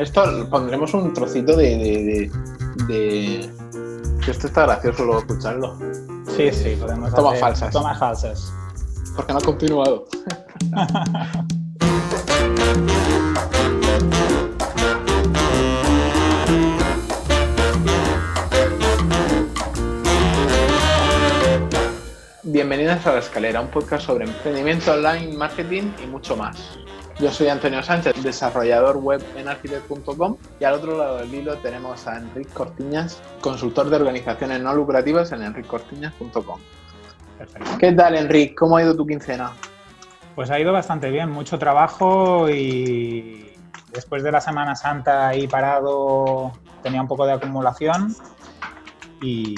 Esto pondremos un trocito de, de, de, Esto está gracioso luego escucharlo. Sí, sí, podemos Tomas falsas. Tomas falsas. Porque no ha continuado. Bienvenidos a La Escalera, un podcast sobre emprendimiento online, marketing y mucho más. Yo soy Antonio Sánchez, desarrollador web en architect.com y al otro lado del hilo tenemos a Enrique Cortiñas, consultor de organizaciones no lucrativas en enricortiñas.com. Perfecto. ¿Qué tal, Enrique? ¿Cómo ha ido tu quincena? Pues ha ido bastante bien, mucho trabajo y después de la Semana Santa ahí parado tenía un poco de acumulación y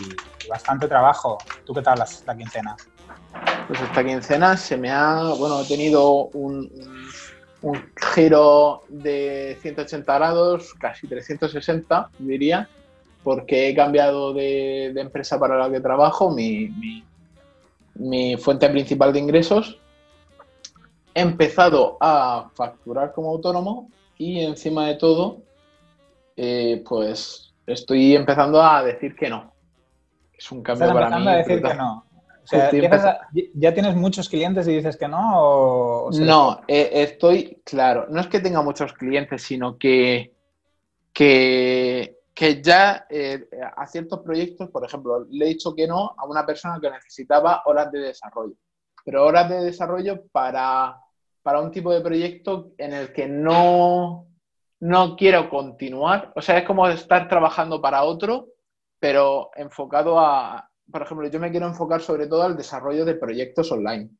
bastante trabajo. ¿Tú qué tal la, quincena? Pues esta quincena se me ha, bueno, he tenido un un giro de 180 grados, casi 360 diría, porque he cambiado de, empresa para la que trabajo, mi, mi, fuente principal de ingresos. He empezado a facturar como autónomo y encima de todo, eh, pues estoy empezando a decir que no. Es un cambio para mí. A decir que no ya tienes muchos clientes y dices que no. no, eh, estoy, claro, no es que tenga muchos clientes, sino que, que, ya eh, a ciertos proyectos, por ejemplo, le he dicho que no a una persona que necesitaba horas de desarrollo, pero horas de desarrollo para, para un tipo de proyecto en el que no, no quiero continuar. O sea, es como estar trabajando para otro, pero enfocado a, por ejemplo, yo me quiero enfocar sobre todo al desarrollo de proyectos online,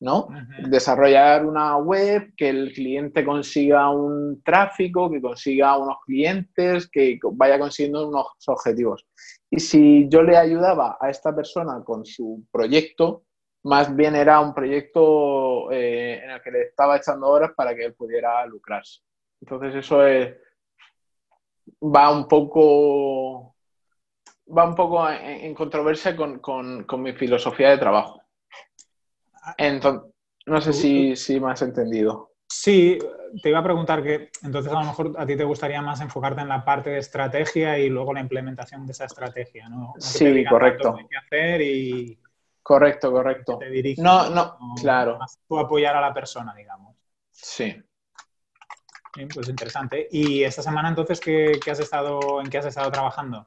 ¿no? Desarrollar una web, que el cliente consiga un tráfico, que consiga unos clientes, que vaya consiguiendo unos objetivos. Y si yo le ayudaba a esta persona con su proyecto, más bien era un proyecto eh, en el que le estaba echando horas para que él pudiera lucrarse. Entonces eso es, va un poco va un poco en, controversia con, mi filosofía de trabajo. Entonces, no sé si, si me has entendido. Sí, te iba a preguntar que entonces a lo mejor a ti te gustaría más enfocarte en la parte de estrategia y luego la implementación de esa estrategia, ¿no? sí, correcto. hacer y correcto, correcto. Te no, no, claro. tú apoyar a la persona, digamos. Sí. pues interesante. ¿Y esta semana entonces ¿qué, has estado, en qué has estado trabajando?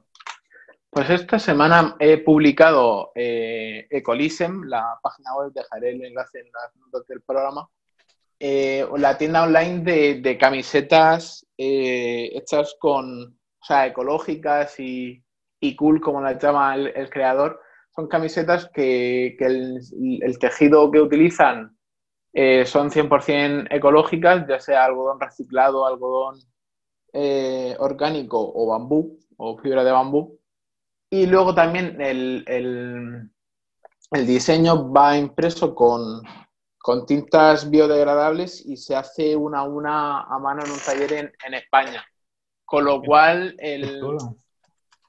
Pues esta semana he publicado eh, Ecolisem, la página web, dejaré el enlace en las notas del programa, eh, la tienda online de, camisetas eh, hechas con, o sea, ecológicas y, cool, como la llama el, creador. Son camisetas que, el, tejido que utilizan son 100% ecológicas, ya sea algodón reciclado, algodón orgánico o bambú o fibra de bambú y luego también el, diseño va impreso con, tintas biodegradables y se hace una a una a mano en un taller en, España. Con lo cual, el,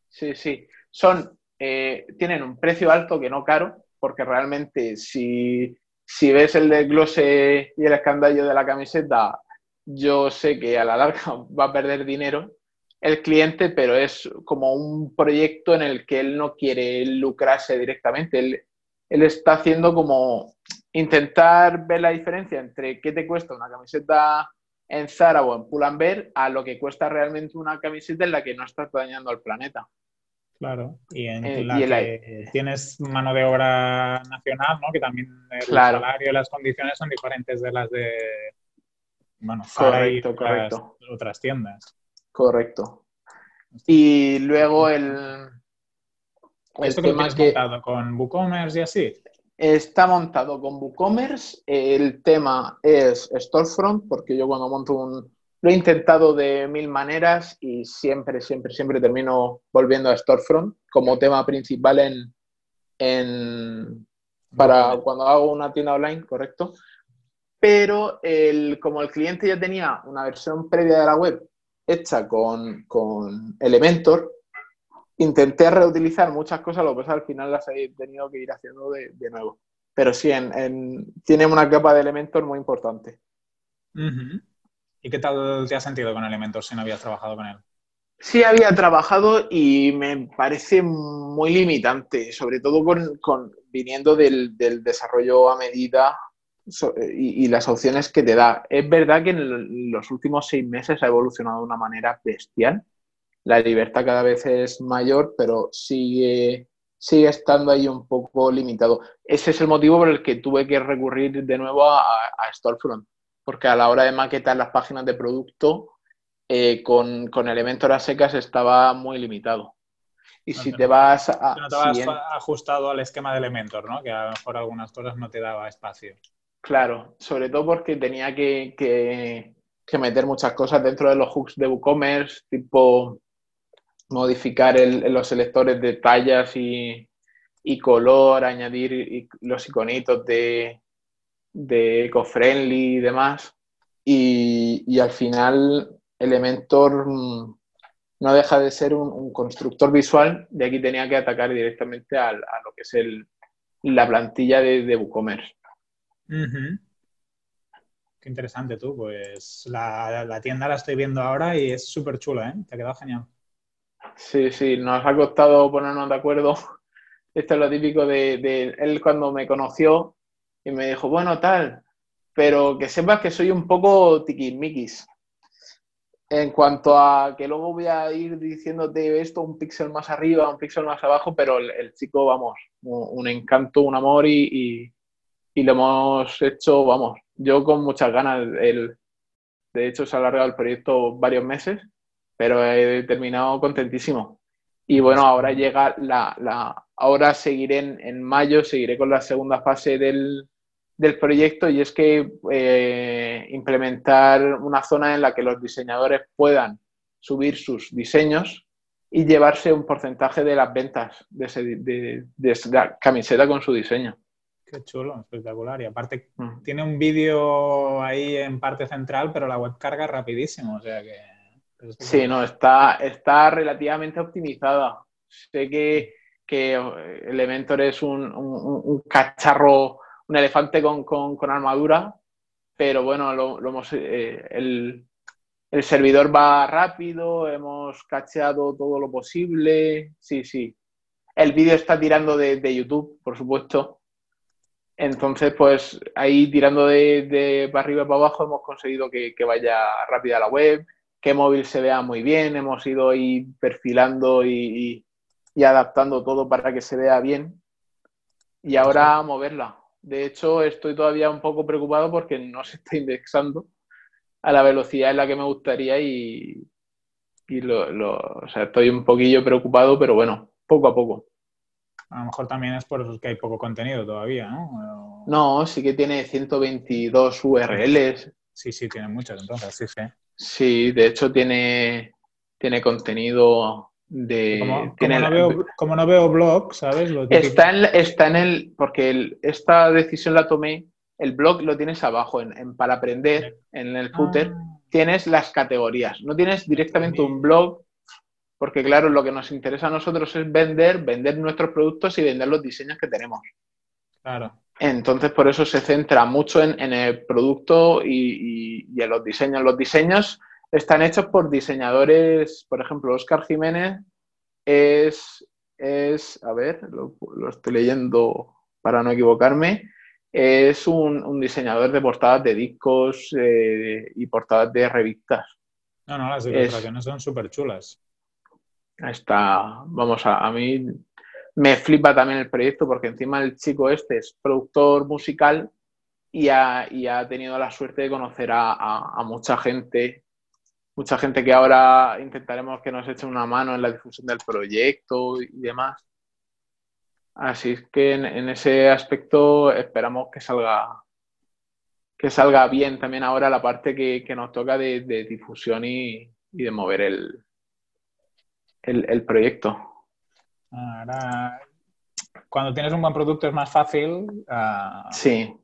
sí, sí, son, eh, tienen un precio alto que no caro, porque realmente si, si ves el desglose y el escandallo de la camiseta, yo sé que a la larga va a perder dinero el cliente, pero es como un proyecto en el que él no quiere lucrarse directamente. Él, está haciendo como intentar ver la diferencia entre qué te cuesta una camiseta en Zara o en Pull&Bear a lo que cuesta realmente una camiseta en la que no estás dañando al planeta. Claro, y en eh, la que tienes mano de obra nacional, ¿no? Que también el salario y las condiciones son diferentes de las de bueno, Zara y otras tiendas. Correcto. Y luego el... ¿Esto que más montado con WooCommerce y así? Está montado con WooCommerce. El tema es Storefront, porque yo cuando monto un... Lo he intentado de mil maneras y siempre, siempre, siempre termino volviendo a Storefront como tema principal en, en para cuando hago una tienda online, correcto. Pero el, como el cliente ya tenía una versión previa de la web hecha con, Elementor, intenté reutilizar muchas cosas, lo que pasa al final las he tenido que ir haciendo de, nuevo. Pero sí, en, tiene una capa de Elementor muy importante. ¿Y qué tal te has sentido con Elementor si no habías trabajado con él? Sí había trabajado y me parece muy limitante, sobre todo con, viniendo del, desarrollo a medida y, las opciones que te da. Es verdad que en los últimos seis meses ha evolucionado de una manera bestial. La libertad cada vez es mayor, pero sigue, sigue estando ahí un poco limitado. Ese es el motivo por el que tuve que recurrir de nuevo a, a Storefront, porque a la hora de maquetar las páginas de producto eh, con, con Elementor a secas estaba muy limitado. Y si te vas a... No te vas ajustado al esquema de Elementor, ¿no? Que a lo mejor algunas cosas no te daba espacio. Claro, sobre todo porque tenía que, que, meter muchas cosas dentro de los hooks de WooCommerce, tipo modificar los selectores de tallas y, y color, añadir los iconitos de, de eco-friendly y demás. Y, y, al final Elementor mm, no deja de ser un, constructor visual, de aquí tenía que atacar directamente a, lo que es el, la plantilla de, WooCommerce. Qué interesante tú, pues la, tienda la estoy viendo ahora y es súper chula, ¿eh? Te ha quedado genial. Sí, sí, nos ha costado ponernos de acuerdo. Esto es lo típico de, de él cuando me conoció y me dijo, bueno, tal, pero que sepas que soy un poco tiquismiquis. En cuanto a que luego voy a ir diciéndote esto un píxel más arriba, un píxel más abajo, pero el, chico, vamos, un, encanto, un amor y, y, lo hemos hecho, vamos, yo con muchas ganas. El, de hecho, se ha alargado el proyecto varios meses, pero he terminado contentísimo. Y bueno, ahora llega la, la ahora seguiré en, en mayo, seguiré con la segunda fase del, del proyecto y es que eh, implementar una zona en la que los diseñadores puedan subir sus diseños y llevarse un porcentaje de las ventas de, ese, de, la camiseta con su diseño. Qué chulo, espectacular. Y aparte mm. tiene un vídeo ahí en parte central, pero la web carga rapidísimo, o sea que... Sí, no, está, está relativamente optimizada. Sé que, que Elementor es un, un cacharro un elefante con, armadura, pero bueno, lo, hemos, eh, el, servidor va rápido, hemos cacheado todo lo posible, sí, sí. El vídeo está tirando de, YouTube, por supuesto. Entonces, pues ahí tirando de, para arriba para abajo hemos conseguido que, vaya rápida la web, que móvil se vea muy bien, hemos ido ahí perfilando y, y adaptando todo para que se vea bien. Y ahora moverla. De hecho, estoy todavía un poco preocupado porque no se está indexando a la velocidad en la que me gustaría y, lo, o sea, estoy un poquillo preocupado, pero bueno, poco a poco. A lo mejor también es por que hay poco contenido todavía, ¿no? No, sí que tiene 122 URLs. Sí, sí, tiene muchas entonces, sí, sí. Sí, de hecho tiene, tiene contenido de... Como, no veo, blog, ¿sabes? está, en, está en el... Porque esta decisión la tomé, el blog lo tienes abajo, en, para aprender, en el footer, ah. tienes las categorías. No tienes directamente un blog, porque claro, lo que nos interesa a nosotros es vender, vender nuestros productos y vender los diseños que tenemos. Claro. Entonces, por eso se centra mucho en, el producto y, y en los diseños. Los diseños están hechos por diseñadores, por ejemplo, Oscar Jiménez es, es a ver, lo, estoy leyendo para no equivocarme, es un, diseñador de portadas de discos eh, y portadas de revistas. No, no, las ilustraciones son súper chulas. Está, vamos, a, a mí me flipa también el proyecto porque encima el chico este es productor musical y ha, tenido la suerte de conocer a mucha gente mucha gente que ahora intentaremos que nos eche una mano en la difusión del proyecto y demás. Así es que en, ese aspecto esperamos que salga que salga bien también ahora la parte que, nos toca de, difusión y, de mover el, el, proyecto. Ahora, cuando tienes un buen producto es más fácil. Ah, sí.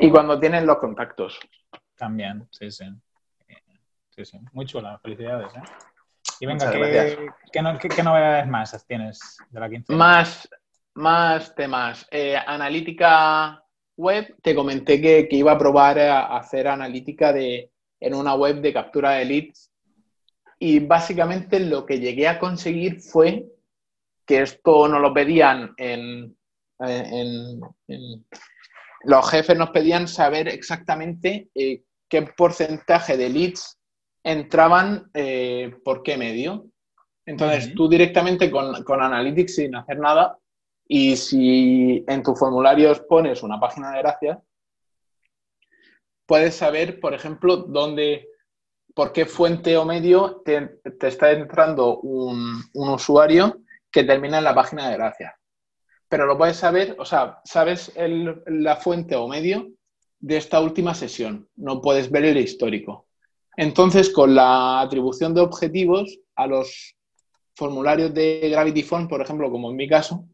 Y cuando tienes los contactos. También, sí, sí sí, sí. Muy chula, felicidades. ¿eh? Y venga, ¿qué, novedades más tienes de la quincena? Más, más temas. Eh, analítica web, te comenté que, iba a probar a hacer analítica de, en una web de captura de leads. Y básicamente lo que llegué a conseguir fue que esto nos lo pedían en, los jefes nos pedían saber exactamente eh, qué porcentaje de leads entraban eh, por qué medio. Entonces, tú directamente con, con, Analytics sin hacer nada, y si en tu formulario pones una página de gracias, puedes saber, por ejemplo, dónde, por qué fuente o medio te, está entrando un, un, usuario que termina en la página de gracias. Pero lo puedes saber, o sea, sabes la fuente o medio de esta última sesión, no puedes ver el histórico. Entonces, con la atribución de objetivos a los formularios de Gravity Form, por ejemplo, como en mi caso,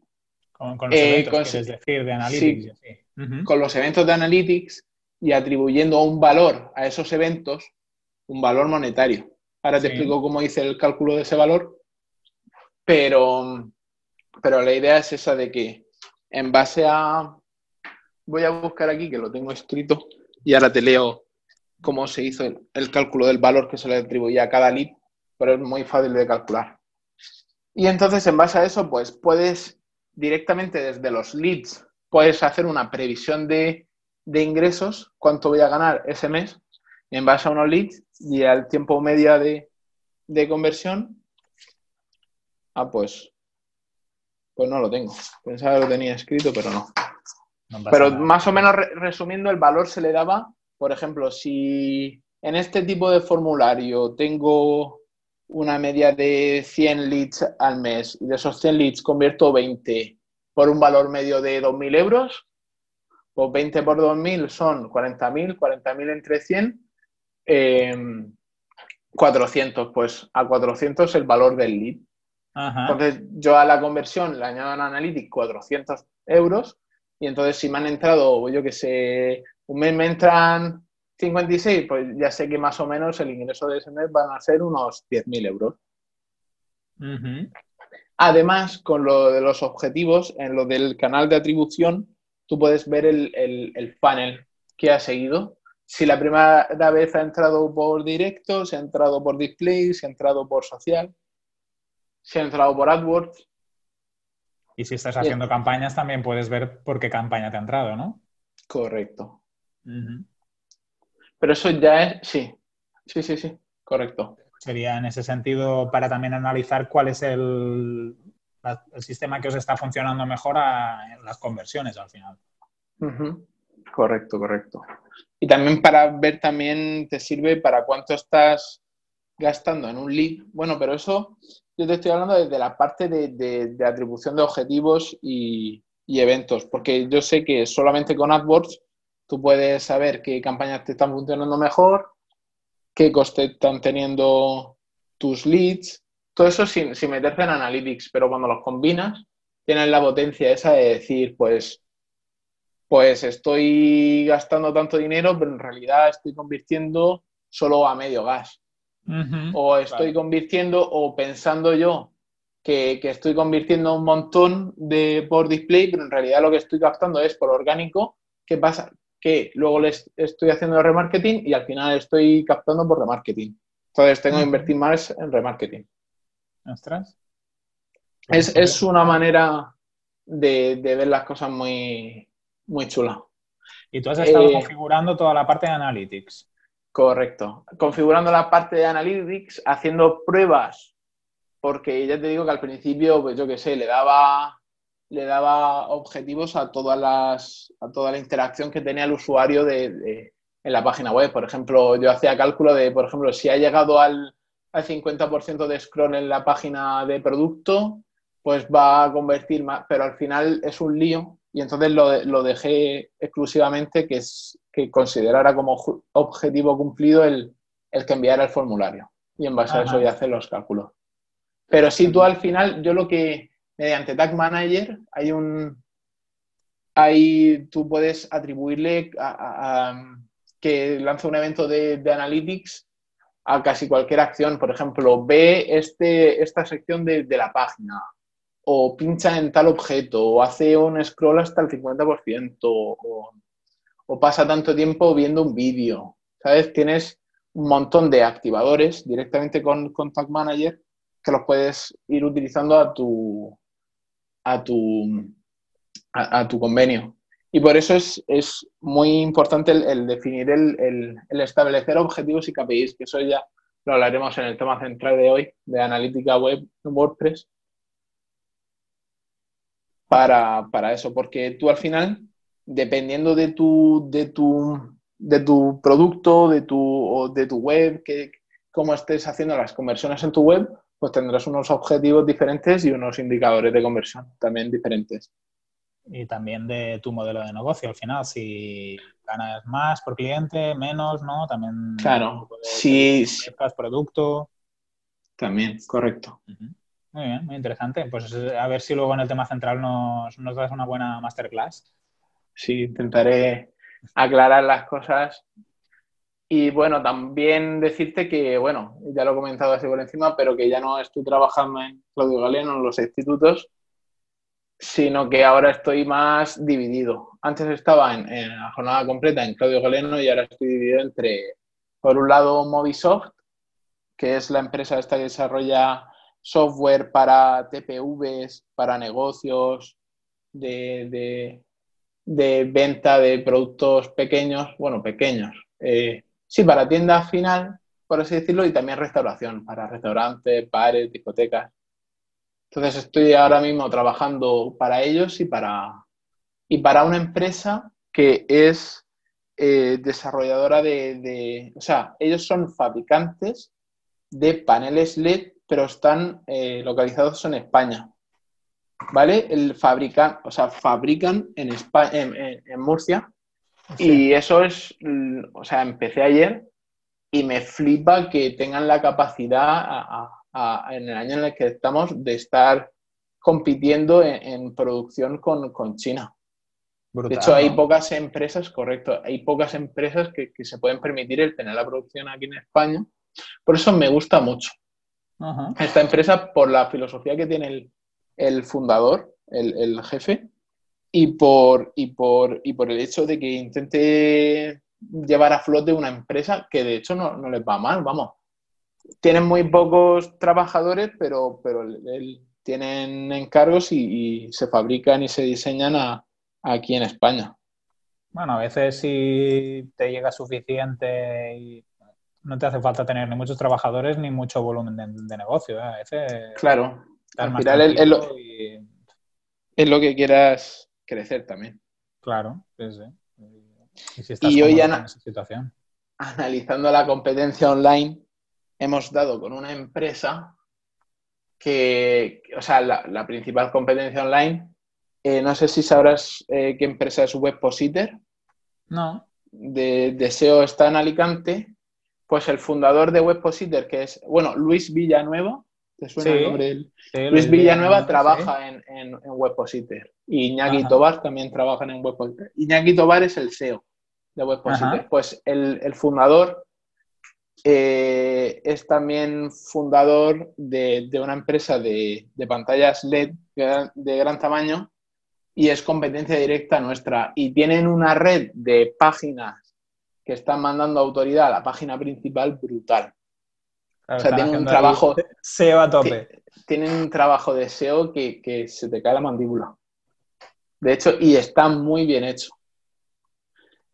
con, los eh, eventos, decir, de Analytics. Con los eventos de Analytics y atribuyendo un valor a esos eventos, un valor monetario. Ahora te explico cómo hice el cálculo de ese valor, pero, pero la idea es esa de que en base a... Voy a buscar aquí, que lo tengo escrito, y ahora te leo cómo se hizo el, cálculo del valor que se le atribuía a cada lead, pero es muy fácil de calcular. Y entonces, en base a eso, pues puedes directamente desde los leads, puedes hacer una previsión de, ingresos, cuánto voy a ganar ese mes en base a unos leads y al tiempo media de, conversión. Ah, pues, pues no lo tengo. Pensaba que lo tenía escrito, pero no. pero más o menos resumiendo, el valor se le daba, por ejemplo, si en este tipo de formulario tengo una media de 100 leads al mes y de esos 100 leads convierto 20 por un valor medio de 2.000 euros, pues 20 por 2.000 son 40.000, 40.000 entre 100, 400, em, pues a 400 el valor del lead. Entonces yo a la conversión le añado en Analytics 400 euros y entonces si me han entrado, yo que sé, un mes me entran 56, pues ya sé que más o menos el ingreso de ese mes van a ser unos 10.000 euros. Además, con lo de los objetivos, en lo del canal de atribución, tú puedes ver el, el, panel que ha seguido. Si la primera vez ha entrado por directo, si ha entrado por display, si ha entrado por social, si ha entrado por AdWords. Y si estás haciendo campañas, también puedes ver por qué campaña te ha entrado, ¿no? Correcto. Pero eso ya es, sí, sí, sí, sí, correcto. Sería en ese sentido para también analizar cuál es el, el sistema que os está funcionando mejor en las conversiones al final. Correcto, correcto. Y también para ver también te sirve para cuánto estás gastando en un lead. Bueno, pero eso yo te estoy hablando desde la parte de, atribución de objetivos y, y, eventos, porque yo sé que solamente con AdWords Tú puedes saber qué campañas te están funcionando mejor, qué coste están teniendo tus leads, todo eso sin, sin meterse en Analytics, pero cuando los combinas, tienes la potencia esa de decir, pues, pues estoy gastando tanto dinero, pero en realidad estoy convirtiendo solo a medio gas. O estoy convirtiendo, o pensando yo que, que, estoy convirtiendo un montón de por display, pero en realidad lo que estoy captando es por orgánico. ¿Qué pasa? que luego les estoy haciendo remarketing y al final estoy captando por remarketing. Entonces tengo que invertir más en remarketing. Ostras. Es, una manera de, ver las cosas muy, muy chula. Y tú has estado eh, configurando toda la parte de Analytics. Correcto. Configurando la parte de Analytics, haciendo pruebas, porque ya te digo que al principio, pues yo qué sé, le daba le daba objetivos a todas las a toda la interacción que tenía el usuario de, en la página web. Por ejemplo, yo hacía cálculo de, por ejemplo, si ha llegado al, al 50% de scroll en la página de producto, pues va a convertir más, pero al final es un lío y entonces lo, lo dejé exclusivamente que, es, que considerara como objetivo cumplido el, el que enviara el formulario. Y en base a eso ya hacer los cálculos. Pero si tú al final, yo lo que, mediante Tag Manager hay un... Ahí tú puedes atribuirle a, que lanza un evento de, Analytics a casi cualquier acción. Por ejemplo, ve este, esta sección de, la página o pincha en tal objeto o hace un scroll hasta el 50% o, pasa tanto tiempo viendo un vídeo. ¿Sabes? Tienes un montón de activadores directamente con, Contact Manager que los puedes ir utilizando a tu, a tu, a, tu convenio. Y por eso es, muy importante el, definir, el, establecer objetivos y KPIs, que eso ya lo hablaremos en el tema central de hoy, de analítica web WordPress, para, para eso, porque tú al final, dependiendo de tu, de tu de tu producto, de tu, de tu web, que, cómo estés haciendo las conversiones en tu web, pues tendrás unos objetivos diferentes y unos indicadores de conversión también diferentes. Y también de tu modelo de negocio, al final, si ganas más por cliente, menos, ¿no? También. Claro, si. producto. También, correcto. Muy bien, muy interesante. Pues a ver si luego en el tema central nos, das una buena masterclass. Sí, intentaré aclarar las cosas. Y bueno, también decirte que, bueno, ya lo he comentado así por encima, pero que ya no estoy trabajando en Claudio Galeno en los institutos, sino que ahora estoy más dividido. Antes estaba en, la jornada completa en Claudio Galeno y ahora estoy dividido entre, por un lado, Movisoft, que es la empresa esta que desarrolla software para TPVs, para negocios, de, de venta de productos pequeños, bueno, pequeños, eh, sí, para tienda final, por así decirlo, y también restauración, para restaurantes, bares, discotecas. Entonces estoy ahora mismo trabajando para ellos y para, y para una empresa que es eh, desarrolladora de, o sea, ellos son fabricantes de paneles LED, pero están eh, localizados en España. ¿vale? El fabrican, o sea, fabrican en, España, en, Murcia. Y eso es, o sea, empecé ayer y me flipa que tengan la capacidad en el año en el que estamos de estar compitiendo en, producción con, China. de hecho, hay pocas empresas, correcto, hay pocas empresas que, se pueden permitir el tener la producción aquí en España. Por eso me gusta mucho esta empresa por la filosofía que tiene el, el fundador, el, jefe, y por, y, por, y por el hecho de que intente llevar a flote una empresa que de hecho no, no les va mal, vamos. Tienen muy pocos trabajadores, pero, pero tienen encargos y, se fabrican y se diseñan aquí en España. Bueno, a veces si te llega suficiente y no te hace falta tener ni muchos trabajadores ni mucho volumen de, negocio. ¿eh? A veces... Claro, al final es, lo, que quieras crecer también. Claro, sí, sí. Y, hoy en situación. analizando la competencia online, hemos dado con una empresa que, o sea, la, principal competencia online, eh, no sé si sabrás eh, qué empresa es Webpositor. No. De, de SEO está en Alicante. Pues el fundador de Webpositor, que es, bueno, Luis Villanueva, ¿Te suena el nombre? Luis Villanueva trabaja en, en, Webpositor y Iñaki Tobar también trabaja en Webpositor. Iñaki Tobar es el SEO de Webpositor. Pues el, fundador eh, es también fundador de, una empresa de, pantallas LED de gran tamaño y es competencia directa nuestra. Y tienen una red de páginas que están mandando autoridad a la página principal brutal o sea, tienen un trabajo. SEO a tope. Tienen un trabajo de SEO que, se te cae la mandíbula. De hecho, y está muy bien hecho.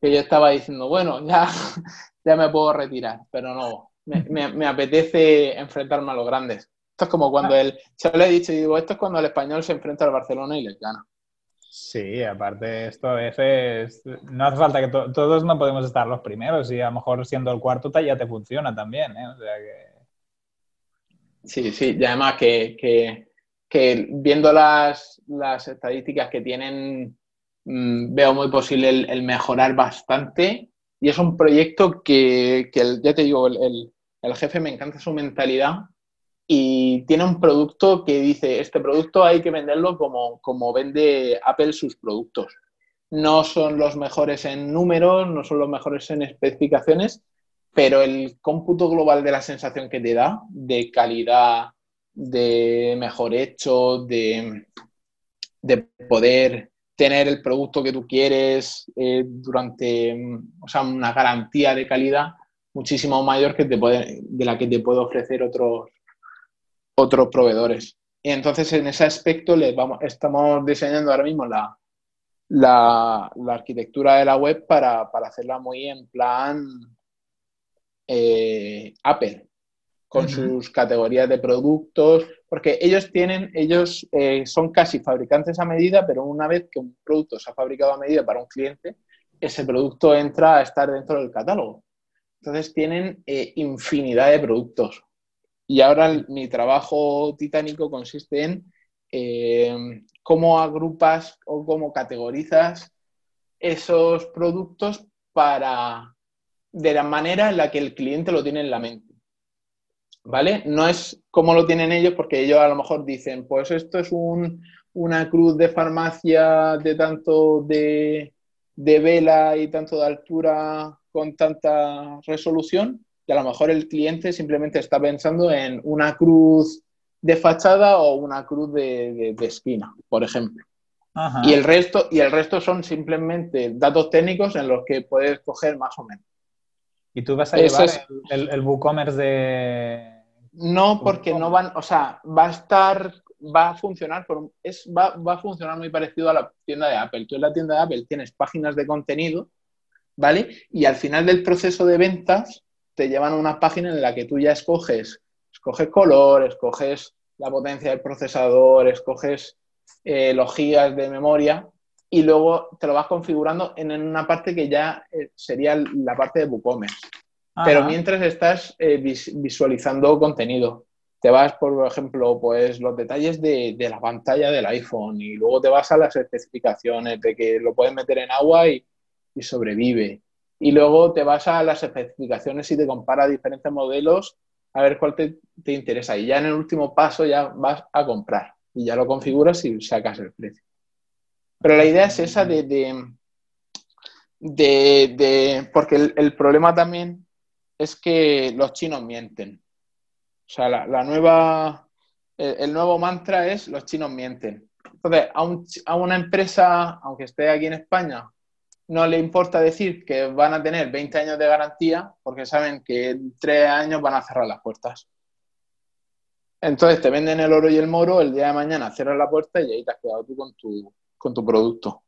Que yo estaba diciendo, bueno, ya, ya me puedo retirar, pero no. Me, apetece enfrentarme a los grandes. Esto es como cuando ah. él. Se lo he dicho y digo, esto es cuando el español se enfrenta al Barcelona y les gana. Sí, aparte esto a veces no hace falta que todos no podemos estar los primeros y a lo mejor siendo el cuarto ya te funciona también, ¿eh? O sea que Sí, sí, y además que, viendo las, estadísticas que tienen, mm, veo muy posible el, mejorar bastante. Y es un proyecto que, ya te digo, el, jefe me encanta su mentalidad y tiene un producto que dice, este producto hay que venderlo como, como vende Apple sus productos. No son los mejores en números, no son los mejores en especificaciones, pero el cómputo global de la sensación que te da, de calidad, de mejor hecho, de, de poder tener el producto que tú quieres eh, durante, o sea, una garantía de calidad, muchísimo mayor que te puede, de la que te puede ofrecer otros, otros proveedores. Y entonces en ese aspecto le vamos, estamos diseñando ahora mismo la, la, arquitectura de la web para, hacerla muy en plan eh, Apple, con sus categorías de productos, porque ellos tienen, ellos eh, son casi fabricantes a medida, pero una vez que un producto se ha fabricado a medida para un cliente, ese producto entra a estar dentro del catálogo. Entonces tienen eh, infinidad de productos. Y ahora mi trabajo titánico consiste en eh, cómo agrupas o cómo categorizas esos productos para de la manera en la que el cliente lo tiene en la mente. ¿Vale? No es como lo tienen ellos, porque ellos a lo mejor dicen, pues esto es una cruz de farmacia de tanto de, de vela y tanto de altura con tanta resolución, y a lo mejor el cliente simplemente está pensando en una cruz de fachada o una cruz de, esquina, por ejemplo. Y, el resto, y el resto son simplemente datos técnicos en los que puedes coger más o menos. ¿Y tú vas a llevar el, el, WooCommerce de...? No, porque no van, o sea, va a estar, va a funcionar, es, va, va, a funcionar muy parecido a la tienda de Apple. Tú en la tienda de Apple tienes páginas de contenido, ¿vale? Y al final del proceso de ventas te llevan a una página en la que tú ya escoges, escoges color, escoges la potencia del procesador, escoges eh, los gigas de memoria y luego te lo vas configurando en, una parte que ya eh, sería la parte de WooCommerce. Pero mientras estás eh, visualizando contenido, te vas, por ejemplo, pues los detalles de, la pantalla del iPhone y luego te vas a las especificaciones de que lo puedes meter en agua y, y sobrevive y luego te vas a las especificaciones y te compara diferentes modelos a ver cuál te, interesa. Y ya en el último paso ya vas a comprar y ya lo configuras y sacas el precio. Pero la idea es esa de... de, porque el, problema también es que los chinos mienten. O sea, la, nueva... El, nuevo mantra es los chinos mienten. Entonces, a, a una empresa, aunque esté aquí en España, no le importa decir que van a tener 20 años de garantía porque saben que en tres años van a cerrar las puertas. Entonces te venden el oro y el moro, el día de mañana cierras la puerta y ahí te has quedado tú con tu, con tu producto.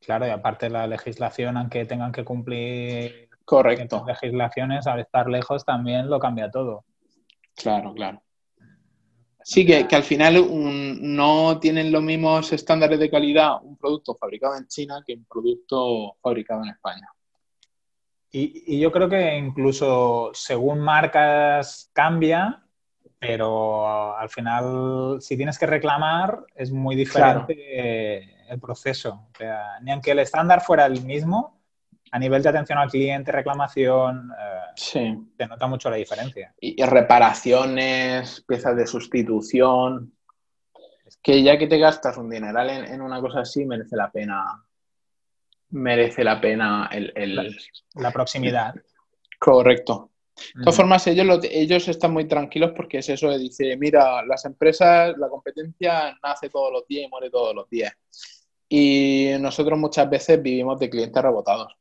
Claro, y aparte la legislación, aunque tengan que cumplir Correcto. legislaciones, al estar lejos también lo cambia todo. Claro, claro. Sí, que, al final no tienen los mismos estándares de calidad un producto fabricado en China que un producto fabricado en España. Y, yo creo que incluso según marcas cambia, pero al final si tienes que reclamar es muy diferente el proceso. ni aunque el estándar fuera el mismo, a nivel de atención al cliente, reclamación, eh, sí. se nota mucho la diferencia. Y, reparaciones, piezas de sustitución. Es que ya que te gastas un dineral en, una cosa así, merece la pena. Merece la pena el, la, proximidad. Correcto. De todas formas, ellos, ellos están muy tranquilos porque es eso, dice, mira, las empresas, la competencia nace todos los días y muere todos los días. Y nosotros muchas veces vivimos de clientes rebotados.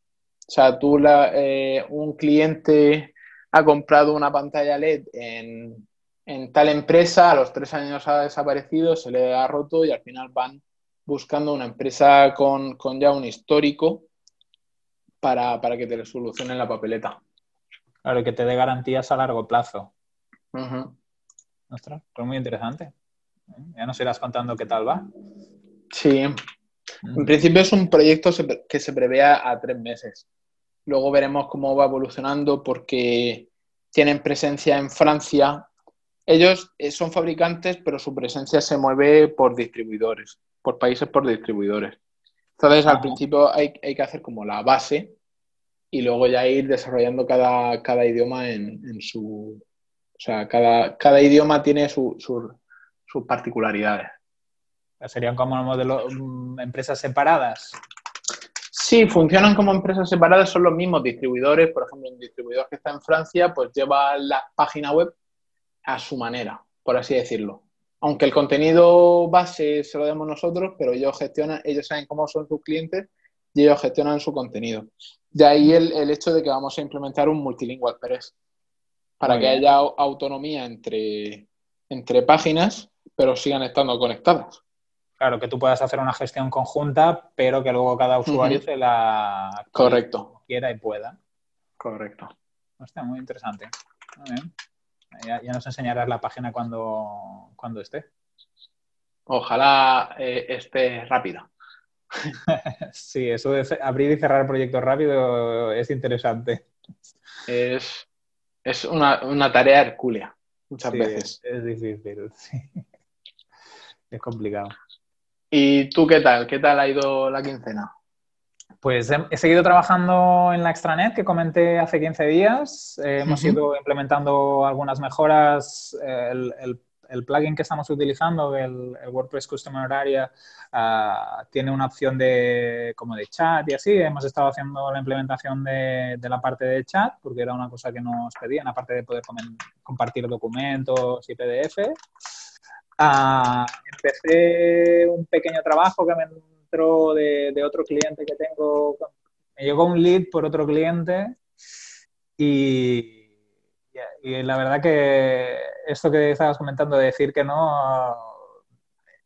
O sea, tú, la, eh, un cliente ha comprado una pantalla LED en, tal empresa, a los tres años ha desaparecido, se le ha roto y al final van buscando una empresa con, ya un histórico para, que te le solucionen la papeleta. Claro, que te dé garantías a largo plazo. Ostras, pues muy interesante. Ya nos irás contando qué tal va. Sí. En principio es un proyecto que se prevé a tres meses. Luego veremos cómo va evolucionando porque tienen presencia en Francia. Ellos eh, son fabricantes, pero su presencia se mueve por distribuidores, por países por distribuidores. Entonces, al principio hay, que hacer como la base y luego ya ir desarrollando cada, cada idioma en, su... O sea, cada, cada idioma tiene sus particularidades. ¿Serían como mm, empresas separadas? Sí, funcionan como empresas separadas, son los mismos distribuidores. Por ejemplo, un distribuidor que está en Francia, pues lleva la página web a su manera, por así decirlo. Aunque el contenido base se lo demos nosotros, pero ellos gestionan, ellos saben cómo son sus clientes y ellos gestionan su contenido. De ahí el, hecho de que vamos a implementar un multilingual Press para que haya autonomía entre, entre páginas, pero sigan estando conectadas. Claro, que tú puedas hacer una gestión conjunta, pero que luego cada usuario se la Correcto. quiera y pueda. Correcto. Hostia, muy interesante. Muy bien. Ya, nos enseñarás la página cuando, cuando esté. Ojalá eh, esté rápida. sí, eso de abrir y cerrar proyectos rápido es interesante. Es, una, tarea hercúlea, muchas veces. Es difícil, sí. Es complicado. ¿Y tú qué tal? ¿Qué tal ha ido la quincena? Pues he, seguido trabajando en la extranet que comenté hace 15 días. Eh, hemos ido implementando algunas mejoras. el, el, plugin que estamos utilizando, el, WordPress Customer Area, ah, tiene una opción de, como de chat y así. Hemos estado haciendo la implementación de, de, la parte de chat porque era una cosa que nos pedían, aparte de poder compartir documentos y PDF. Ah, empecé un pequeño trabajo que me entró de, otro cliente que tengo. Me llegó un lead por otro cliente y, y, la verdad que esto que estabas comentando de decir que no,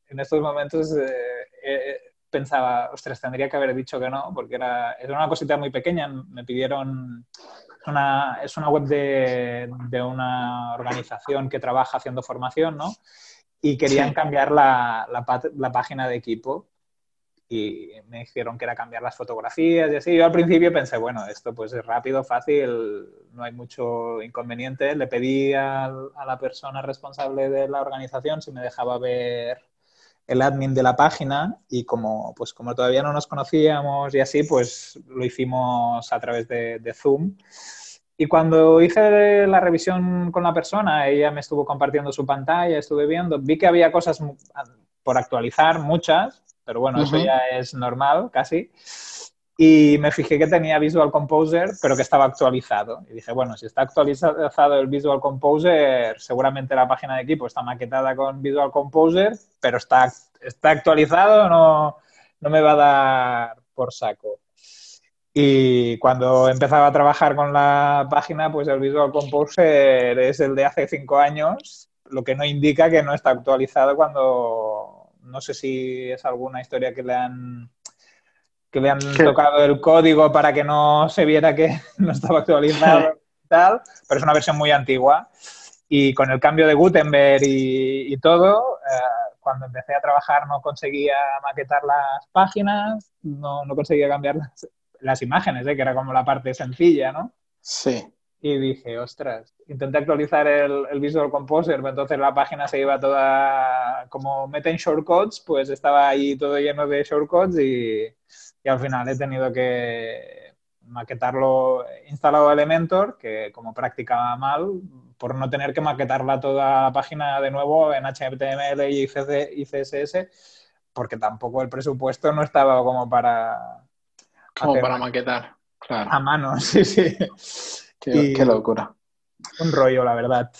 en estos momentos eh, eh, pensaba, ostras, tendría que haber dicho que no, porque era, era una cosita muy pequeña. Me pidieron, una, es una web de, de una organización que trabaja haciendo formación, ¿no? Y querían cambiar la, la, página de equipo y me dijeron que era cambiar las fotografías y así. Yo al principio pensé, bueno, esto pues es rápido, fácil, no hay mucho inconveniente. Le pedí a, a la persona responsable de la organización si me dejaba ver el admin de la página y como, pues, como todavía no nos conocíamos y así, pues lo hicimos a través de, de Zoom. Y cuando hice la revisión con la persona, ella me estuvo compartiendo su pantalla, estuve viendo, vi que había cosas por actualizar, muchas, pero bueno, eso ya es normal casi. Y me fijé que tenía Visual Composer, pero que estaba actualizado. Y dije, bueno, si está actualizado el Visual Composer, seguramente la página de equipo está maquetada con Visual Composer, pero está, está actualizado, no, no me va a dar por saco. Y cuando empezaba a trabajar con la página, pues el Visual Composer es el de hace cinco años, lo que no indica que no está actualizado cuando no sé si es alguna historia que le han que le han tocado el código para que no se viera que no estaba actualizado y tal, pero es una versión muy antigua. Y con el cambio de Gutenberg y, todo, eh, cuando empecé a trabajar no conseguía maquetar las páginas, no, no conseguía cambiarlas las imágenes, ¿eh? que era como la parte sencilla, ¿no? Sí. Y dije, ostras, intenté actualizar el, Visual Composer, pero entonces la página se iba toda, como meten shortcuts, pues estaba ahí todo lleno de shortcuts y, y al final he tenido que maquetarlo instalado Elementor, que como practicaba mal, por no tener que maquetarla toda la página de nuevo en HTML y CSS, porque tampoco el presupuesto no estaba como para, como para maquetar, claro. A mano, sí, sí. Qué, locura. Un rollo, la verdad.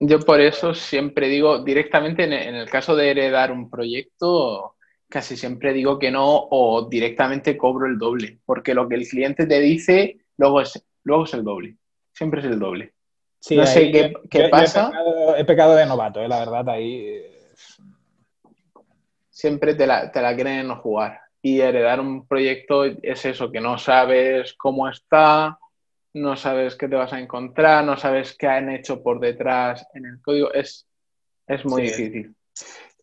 Yo por eso siempre digo, directamente en el caso de heredar un proyecto, casi siempre digo que no o directamente cobro el doble, porque lo que el cliente te dice luego es, luego es el doble, siempre es el doble. Sí, no sé qué, pasa. he, pecado, de novato, eh, la verdad, ahí. Siempre te la, te la quieren no jugar y heredar un proyecto es eso, que no sabes cómo está, no sabes qué te vas a encontrar, no sabes qué han hecho por detrás en el código, es, es muy difícil.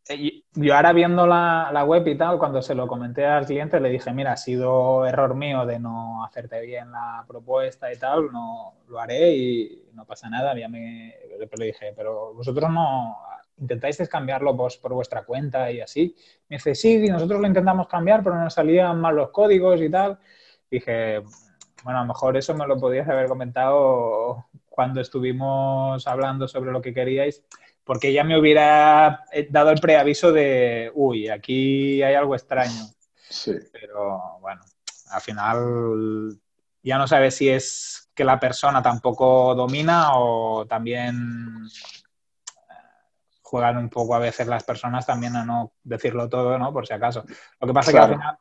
Eh, yo ahora viendo la, la, web y tal, cuando se lo comenté al cliente, le dije, mira, ha sido error mío de no hacerte bien la propuesta y tal, no lo haré y no pasa nada. Ya me, le dije, pero vosotros no, intentáis cambiarlo pues, por vuestra cuenta y así. Me dice, sí, nosotros lo intentamos cambiar, pero nos salían mal los códigos y tal. Dije, bueno, a lo mejor eso me lo podías haber comentado cuando estuvimos hablando sobre lo que queríais, porque ya me hubiera eh, dado el preaviso de, uy, aquí hay algo extraño. Sí. Pero bueno, al final ya no sabes si es que la persona tampoco domina o también juegan un poco a veces las personas también a no decirlo todo, ¿no? Por si acaso. Lo que pasa es que al final,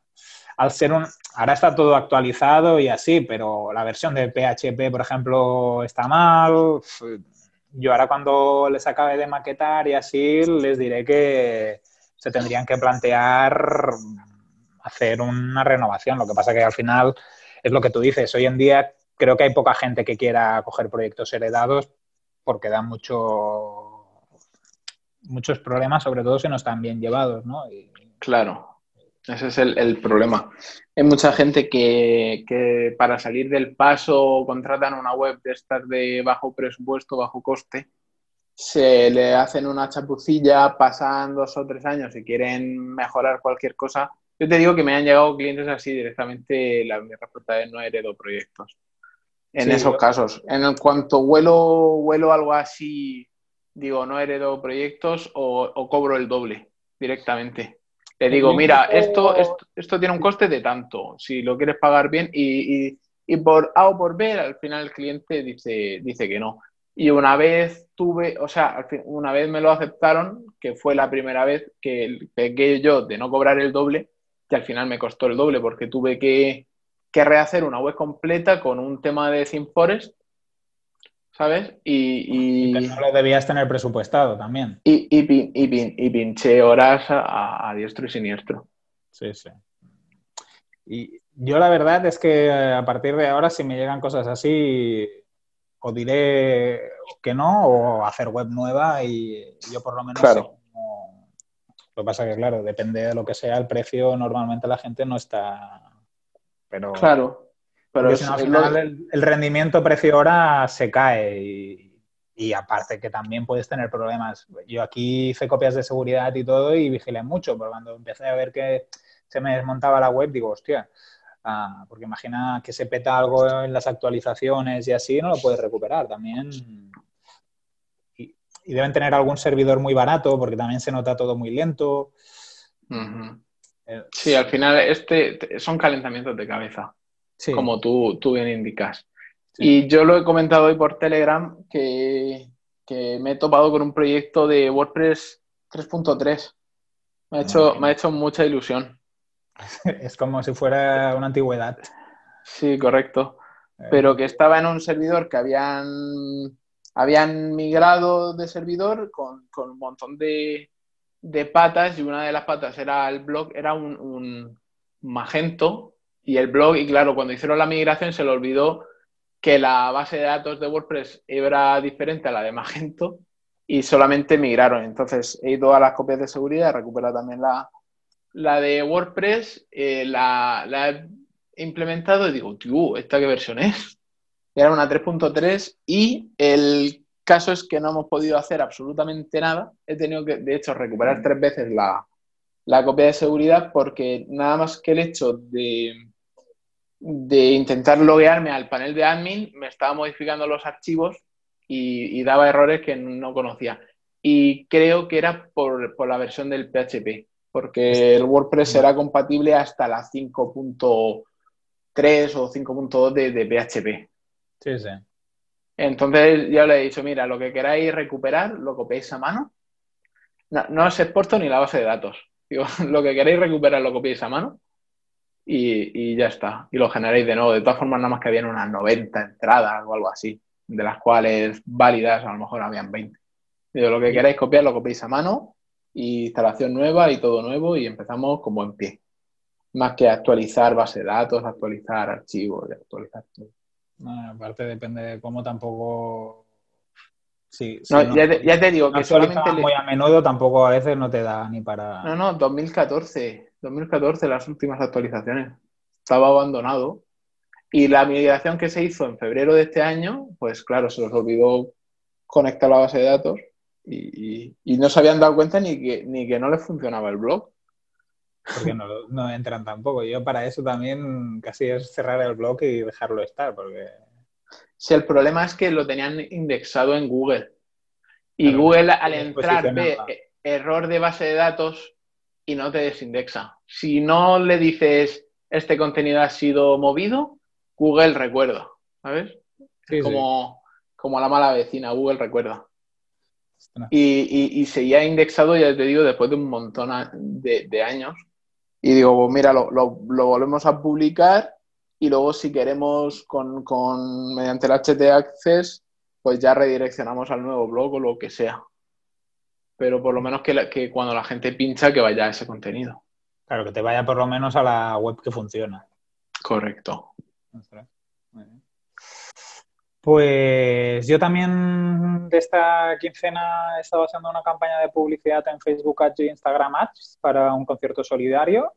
al ser un... Ahora está todo actualizado y así, pero la versión de PHP, por ejemplo, está mal. Yo ahora cuando les acabe de maquetar y así, les diré que se tendrían que plantear hacer una renovación. Lo que pasa que al final es lo que tú dices. Hoy en día creo que hay poca gente que quiera coger proyectos heredados porque dan mucho, muchos problemas, sobre todo si no están bien llevados, ¿no? Claro, ese es el, problema. Hay mucha gente que, para salir del paso contratan una web de estas de bajo presupuesto, bajo coste, se le hacen una chapucilla, pasan dos o tres años y quieren mejorar cualquier cosa. Yo te digo que me han llegado clientes así directamente, la, respuesta es no heredo proyectos. En esos casos. En cuanto vuelo, vuelo algo así, digo, no heredo proyectos o, cobro el doble directamente. Le digo, mira, esto, esto, tiene un coste de tanto, si lo quieres pagar bien y, por A o por B, al final el cliente dice, dice que no. Y una vez tuve, o sea, una vez me lo aceptaron, que fue la primera vez que pegué yo de no cobrar el doble, que al final me costó el doble porque tuve que, que rehacer una web completa con un tema de Forest, ¿sabes? Y, no lo debías tener presupuestado también. Y, y, pinché horas a, diestro y siniestro. Sí, sí. Y yo la verdad es que a partir de ahora, si me llegan cosas así, o diré que no, o hacer web nueva y yo por lo menos... Claro. Lo que pasa que, claro, depende de lo que sea, el precio normalmente la gente no está pero, claro, pero al final el, rendimiento precio-hora se cae y, aparte que también puedes tener problemas. Yo aquí hice copias de seguridad y todo y vigilé mucho, pero cuando empecé a ver que se me desmontaba la web, digo, hostia, ah, porque imagina que se peta algo en las actualizaciones y así, no lo puedes recuperar también. Y, deben tener algún servidor muy barato porque también se nota todo muy lento. Eh, sí, al final este son calentamientos de cabeza, como tú, tú bien indicas. Y yo lo he comentado hoy por Telegram que, me he topado con un proyecto de WordPress 3.3. Me, ha hecho, me ha hecho mucha ilusión. Es como si fuera una antigüedad. Sí, correcto. Eh. Pero que estaba en un servidor que habían, habían migrado de servidor con un montón de, de patas y una de las patas era el blog, era un, Magento y el blog, y claro, cuando hicieron la migración se le olvidó que la base de datos de WordPress era diferente a la de Magento y solamente migraron. Entonces he ido a las copias de seguridad, recupera también la, la de WordPress, eh, la, la, he implementado y digo, tío, ¿esta qué versión es? Era una 3.3 y el caso es que no hemos podido hacer absolutamente nada. He tenido que, de hecho, recuperar tres veces la, copia de seguridad porque nada más que el hecho de, de intentar loguearme al panel de admin me estaba modificando los archivos y, daba errores que no conocía. Y creo que era por, la versión del PHP, porque el WordPress era compatible hasta la 5.3 o 5.2 de, de PHP. Sí, sí. Entonces ya le he dicho, mira, lo que queráis recuperar, lo copiéis a mano. No, no os exporto ni la base de datos. Digo, lo que queréis recuperar lo copiéis a mano y, ya está. Y lo generéis de nuevo. De todas formas, nada más que habían unas 90 entradas o algo así, de las cuales válidas a lo mejor habían 20. Digo, lo que queráis copiar lo copiéis a mano y instalación nueva y todo nuevo y empezamos como en pie. Más que actualizar base de datos, actualizar archivos, actualizar todo aparte depende de cómo tampoco... Sí, no, ya, te, digo que solamente... Muy a menudo tampoco a veces no te da ni para... No, no, 2014. 2014 las últimas actualizaciones. Estaba abandonado. Y la migración que se hizo en febrero de este año, pues claro, se les olvidó conectar la base de datos y, no se habían dado cuenta ni que, ni que no les funcionaba el blog porque no, entran tampoco. Yo para eso también casi es cerrar el blog y dejarlo estar, porque... Si el problema es que lo tenían indexado en Google. Y Google al entrar ve error de base de datos y no te desindexa. Si no le dices este contenido ha sido movido, Google recuerda, ¿sabes? como, como la mala vecina, Google recuerda. Y, y, seguía indexado, ya te digo, después de un montón de, de años y digo, pues mira, lo, volvemos a publicar y luego si queremos con, con, mediante el HT Access, pues ya redireccionamos al nuevo blog o lo que sea. Pero por lo menos que, que cuando la gente pincha que vaya a ese contenido. Claro, que te vaya por lo menos a la web que funciona. Correcto. Pues yo también de esta quincena he estado haciendo una campaña de publicidad en Facebook Ads y Instagram Ads para un concierto solidario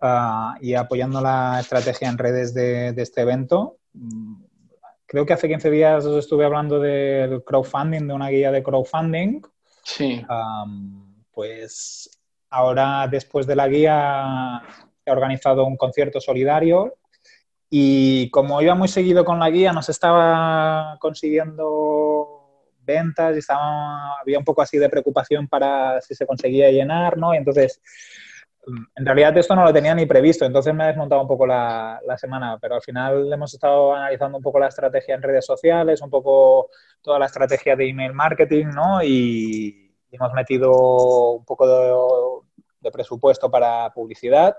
ah, y apoyando la estrategia en redes de, este evento. Mm, creo que hace 15 días os estuve hablando del crowdfunding, de una guía de crowdfunding. Sí. pues ahora, después de la guía, he organizado un concierto solidario y como iba muy seguido con la guía, nos estaba consiguiendo ventas y estaba, había un poco así de preocupación para si se conseguía llenar, ¿no? Y entonces, en realidad esto no lo tenía ni previsto, entonces me ha desmontado un poco la, la, semana, pero al final hemos estado analizando un poco la estrategia en redes sociales, un poco toda la estrategia de email marketing, ¿no? Y hemos metido un poco de, de presupuesto para publicidad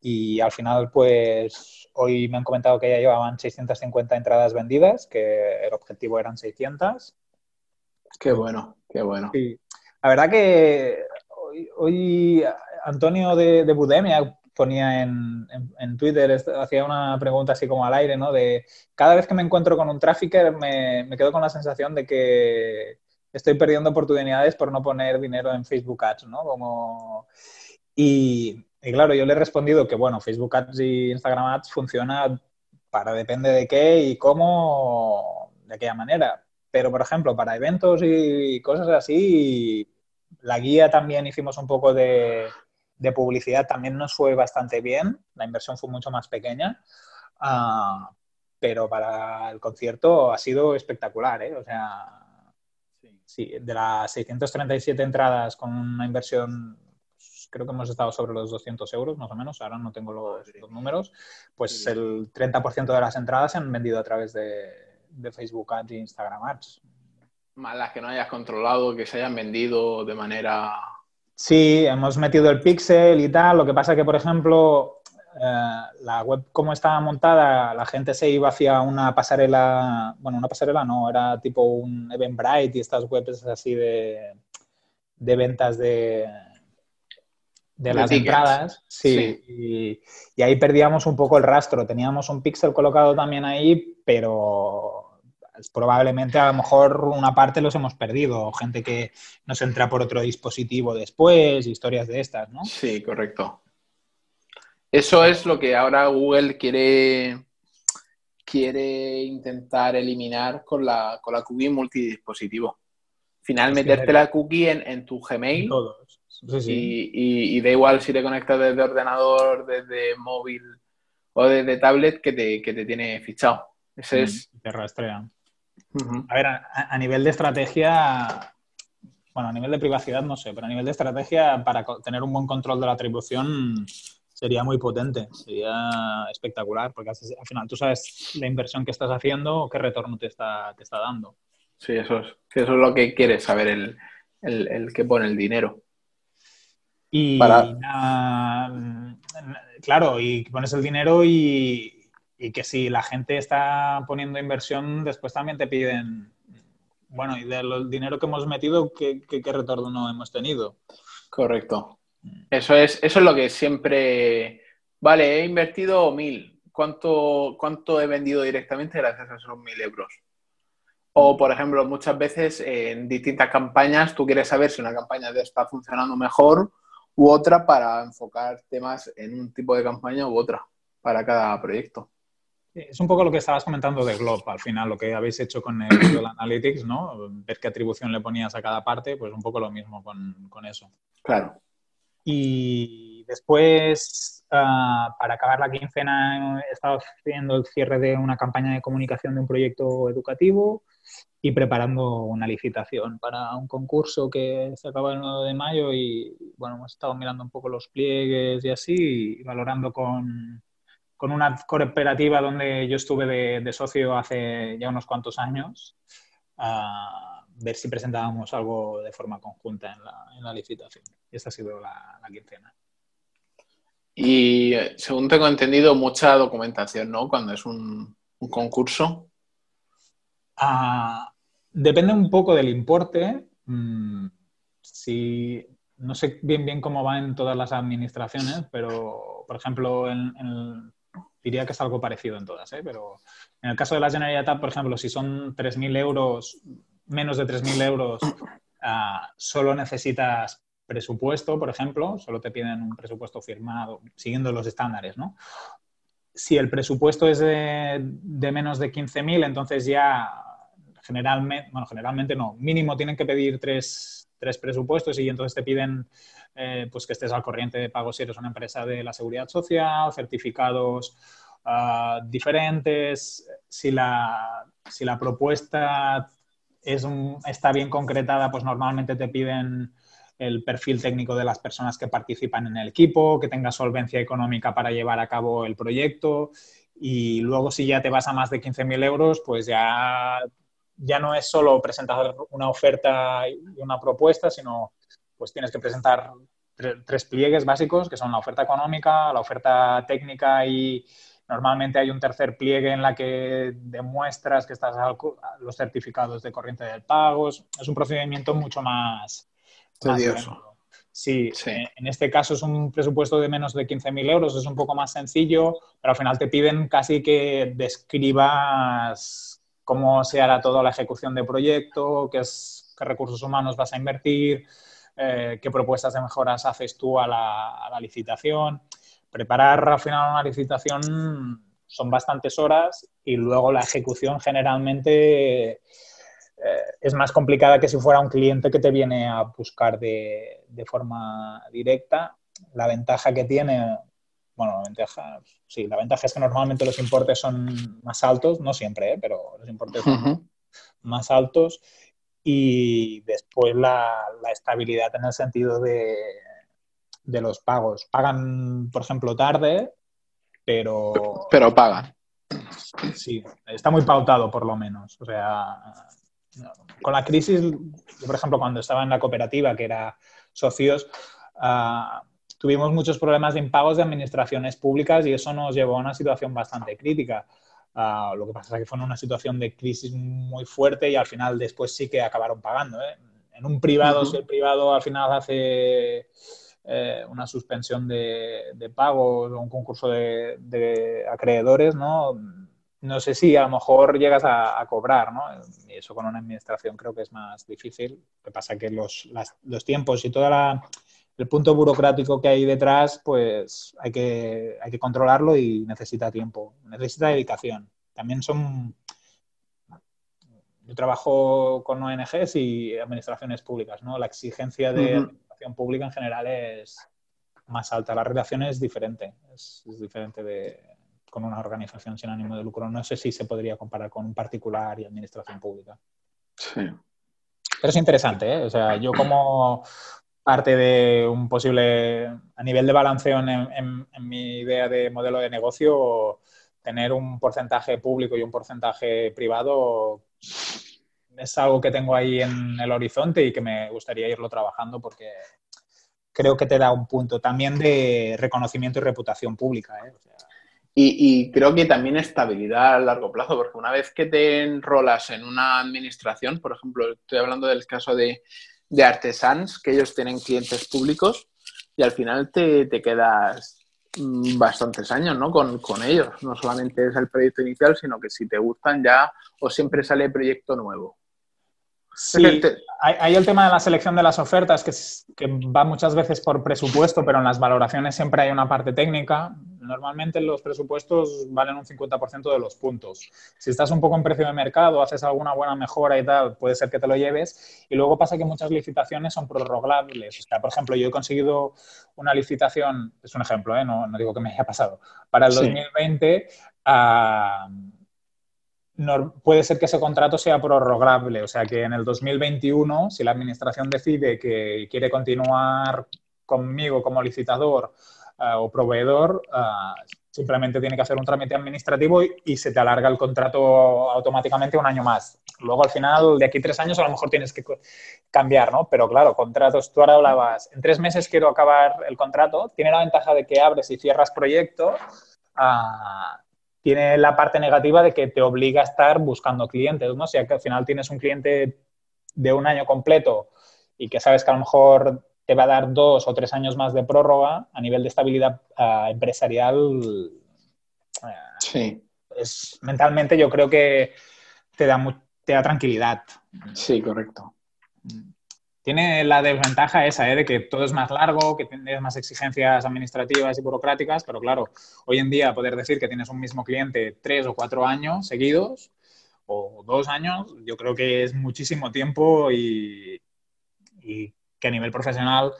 y al final, pues hoy me han comentado que ya llevaban 650 entradas vendidas, que el objetivo eran 600. Qué bueno, qué bueno. La verdad que hoy, Antonio de, de, Budemia ponía en, Twitter, hacía una pregunta así como al aire, ¿no? De cada vez que me encuentro con un trafficker me, me quedo con la sensación de que estoy perdiendo oportunidades por no poner dinero en Facebook Ads, ¿no? Como... Y, y claro, yo le he respondido que, bueno, Facebook Ads y Instagram Ads funciona para depende de qué y cómo, de aquella manera. Pero, por ejemplo, para eventos y cosas así, la guía también hicimos un poco de, publicidad, también nos fue bastante bien. La inversión fue mucho más pequeña. Ah, pero para el concierto ha sido espectacular, ¿eh? O sea, sí, de las 637 entradas con una inversión creo que hemos estado sobre los 200 euros más o menos, ahora no tengo los, números, pues el 30% de las entradas se han vendido a través de, Facebook Ads e Instagram Ads. Más las que no hayas controlado, que se hayan vendido de manera... Sí, hemos metido el pixel y tal, lo que pasa que, por ejemplo, eh, la web como estaba montada, la gente se iba hacia una pasarela, bueno, una pasarela no, era tipo un Eventbrite y estas webs así de, de ventas de, de las entradas, sí, Y, ahí perdíamos un poco el rastro. Teníamos un píxel colocado también ahí, pero probablemente a lo mejor una parte los hemos perdido. Gente que nos entra por otro dispositivo después, historias de estas, ¿no? Sí, correcto. Eso es lo que ahora Google quiere, quiere intentar eliminar con la, con la cookie multidispositivo. Final, meterte la cookie en, en tu Gmail. Todos y, da igual si te conectas desde ordenador, desde móvil o desde tablet que te, que te tiene fichado. Ese mm, es... Te rastrean. A ver, a, nivel de estrategia, bueno, a nivel de privacidad no sé, pero a nivel de estrategia, para tener un buen control de la atribución sería muy potente, sería espectacular, porque al final tú sabes la inversión que estás haciendo o qué retorno te está, te está dando. Sí, eso es, eso es lo que quieres saber, el, el, el que pone el dinero. Y claro, y pones el dinero y, que si la gente está poniendo inversión, después también te piden, bueno, y del dinero que hemos metido, ¿qué, qué, retorno no hemos tenido? Correcto. Eso es, eso es lo que siempre, vale, he invertido mil, ¿cuánto, cuánto he vendido directamente gracias a esos mil euros? O, por ejemplo, muchas veces en distintas campañas tú quieres saber si una campaña está funcionando mejor u otra para enfocar temas en un tipo de campaña u otra para cada proyecto. Es un poco lo que estabas comentando de Glob, al final, lo que habéis hecho con el Google Analytics, ¿no? Ver qué atribución le ponías a cada parte, pues un poco lo mismo con, eso. Claro. Y después, ah, para acabar la quincena, he estado haciendo el cierre de una campaña de comunicación de un proyecto educativo y preparando una licitación para un concurso que se acaba el 9 de mayo y bueno, hemos estado mirando un poco los pliegues y así y valorando con, con una cooperativa donde yo estuve de, socio hace ya unos cuantos años a ver si presentábamos algo de forma conjunta en la, en la licitación. Y esta ha sido la, quincena. Y eh, según tengo entendido, mucha documentación, ¿no? Cuando es un, concurso. Ah, depende un poco del importe. Mm, si, no sé bien bien cómo va en todas las administraciones, pero, por ejemplo, en, diría que es algo parecido en todas, ¿eh? pero en el caso de la Generalitat, por ejemplo, si son 3.000 euros, menos de 3.000 euros, ah, solo necesitas presupuesto, por ejemplo, solo te piden un presupuesto firmado siguiendo los estándares, ¿no? Si el presupuesto es de, menos de 15.000, entonces ya generalmente, bueno, generalmente no, mínimo tienen que pedir tres, presupuestos y entonces te piden eh, pues que estés al corriente de pagos si eres una empresa de la seguridad social, certificados ah, diferentes, si la, si la propuesta es está bien concretada, pues normalmente te piden el perfil técnico de las personas que participan en el equipo, que tenga solvencia económica para llevar a cabo el proyecto. Y luego si ya te vas a más de 15.000 euros, pues ya, ya no es solo presentar una oferta y una propuesta, sino pues tienes que presentar tres pliegues básicos, que son la oferta económica, la oferta técnica y normalmente hay un tercer pliegue en la que demuestras que estás a los certificados de corriente del pago. Es un procedimiento mucho más, Tedioso. Sí, eh, en este caso es un presupuesto de menos de 15.000 euros, es un poco más sencillo, pero al final te piden casi que describas cómo se hará toda la ejecución de proyecto, qué, recursos humanos vas a invertir, eh, qué propuestas de mejoras haces tú a la, a la licitación. Preparar al final una licitación son bastantes horas y luego la ejecución generalmente eh, es más complicada que si fuera un cliente que te viene a buscar de, forma directa. La ventaja que tiene, bueno, la ventaja, sí, la ventaja es que normalmente los importes son más altos, no siempre, ¿eh? pero los importes son más altos y después la, estabilidad en el sentido de, de los pagos. Pagan, por ejemplo, tarde, pero... Pero pagan. Sí, está muy pautado por lo menos. O sea, con la crisis, yo, por ejemplo, cuando estaba en la cooperativa, que era socios, ah, tuvimos muchos problemas de impagos de administraciones públicas y eso nos llevó a una situación bastante crítica. Ah, lo que pasa es que fue una situación de crisis muy fuerte y al final después sí que acabaron pagando. ¿eh? En un privado, si el privado al final hace eh, una suspensión de, pagos o un concurso de, de acreedores, ¿no? no sé si a lo mejor llegas a, cobrar, ¿no? Y eso con una administración creo que es más difícil. Lo que pasa que los, los tiempos y todo el punto burocrático que hay detrás, pues hay que, hay que controlarlo y necesita tiempo, necesita dedicación. También son... Yo trabajo con ONGs y administraciones públicas, ¿no? La exigencia de administración pública en general es más alta. La relación es diferente, es diferente de, con una organización sin ánimo de lucro. No sé si se podría comparar con un particular y administración pública. Sí. Pero es interesante, ¿eh? O sea, yo como parte de un posible, a nivel de balanceo en, mi idea de modelo de negocio, tener un porcentaje público y un porcentaje privado es algo que tengo ahí en el horizonte y que me gustaría irlo trabajando porque creo que te da un punto también de reconocimiento y reputación pública. ¿eh? Sea, y, creo que también estabilidad a largo plazo, porque una vez que te enrolas en una administración, por ejemplo, estoy hablando del caso de, de Artesans, que ellos tienen clientes públicos y al final te, te quedas mm, bastantes años ¿no? Con, con, ellos. No solamente es el proyecto inicial, sino que si te gustan ya o siempre sale proyecto nuevo. Sí, hay, el tema de la selección de las ofertas, que, que, va muchas veces por presupuesto, pero en las valoraciones siempre hay una parte técnica. Normalmente los presupuestos valen un 50% de los puntos. Si estás un poco en precio de mercado, haces alguna buena mejora y tal, puede ser que te lo lleves. Y luego pasa que muchas licitaciones son prorrogables. O sea, por ejemplo, yo he conseguido una licitación, es un ejemplo, ¿eh? no, no, digo que me haya pasado, para el 2020 a puede ser que ese contrato sea prorrogable, o sea que en el 2021, si la administración decide que quiere continuar conmigo como licitador eh, o proveedor, eh, simplemente tiene que hacer un trámite administrativo y, se te alarga el contrato automáticamente un año más. Luego, al final, de aquí tres años, a lo mejor tienes que cambiar, ¿no? Pero claro, contratos, tú ahora hablabas, en tres meses quiero acabar el contrato, tiene la ventaja de que abres y cierras proyecto, ah, tiene la parte negativa de que te obliga a estar buscando clientes, ¿no? Que al final tienes un cliente de un año completo y que sabes que a lo mejor te va a dar dos o tres años más de prórroga a nivel de estabilidad ah, empresarial. Ah, sí. Es, mentalmente yo creo que te da, te da tranquilidad. Sí, correcto. Tiene la desventaja esa, ¿eh? de que todo es más largo, que tienes más exigencias administrativas y burocráticas, pero claro, hoy en día poder decir que tienes un mismo cliente tres o cuatro años seguidos o dos años, yo creo que es muchísimo tiempo y, y que a nivel profesional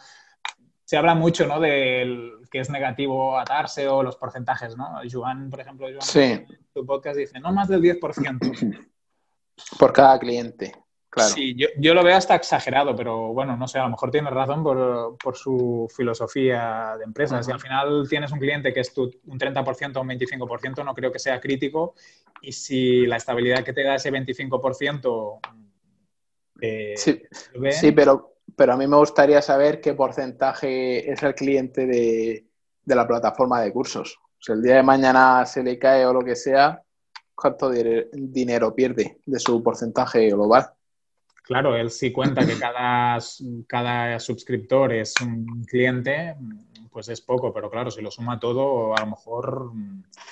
se habla mucho, ¿no? De que es negativo atarse o los porcentajes, ¿no? Joan, por ejemplo, en tu podcast dice, no más del 10%. Por cada cliente, claro. Sí, yo, lo veo hasta exagerado, pero bueno, no sé, a lo mejor tienes razón por, su filosofía de empresa. Si al final tienes un cliente que es tu, un 30% o un 25%, no creo que sea crítico. Y si la estabilidad que te da ese 25%... Eh, sí, sí, pero pero a mí me gustaría saber qué porcentaje es el cliente de, la plataforma de cursos. Si el día de mañana se le cae o lo que sea, ¿cuánto dinero pierde de su porcentaje global? Claro, él sí cuenta que cada, cada suscriptor es un cliente, pues es poco, pero claro, si lo suma todo, a lo mejor...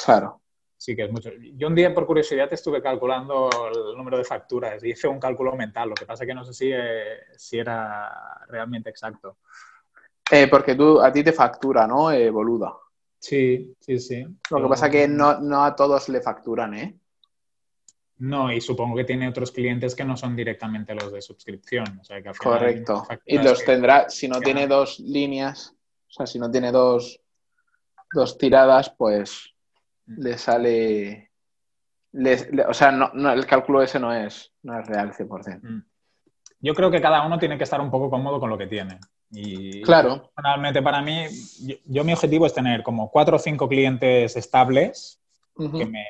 Claro. Sí que es mucho. Yo un día por curiosidad estuve calculando el número de facturas y hice un cálculo mental, lo que pasa que no sé si, eh, si era realmente exacto. Eh, porque tú, a ti te factura, ¿no? Eh, boluda. Sí, sí, sí. Lo que pasa que no, no a todos le facturan, ¿eh? No, y supongo que tiene otros clientes que no son directamente los de suscripción. Correcto. Y los tendrá, si no tiene dos líneas, o sea, si no tiene dos, dos tiradas, pues le sale... o sea, no, el cálculo ese no es, no es real 100%. Mm. Yo creo que cada uno tiene que estar un poco cómodo con lo que tiene. Y claro. Personalmente, para mí, yo, mi objetivo es tener como cuatro o cinco clientes estables que me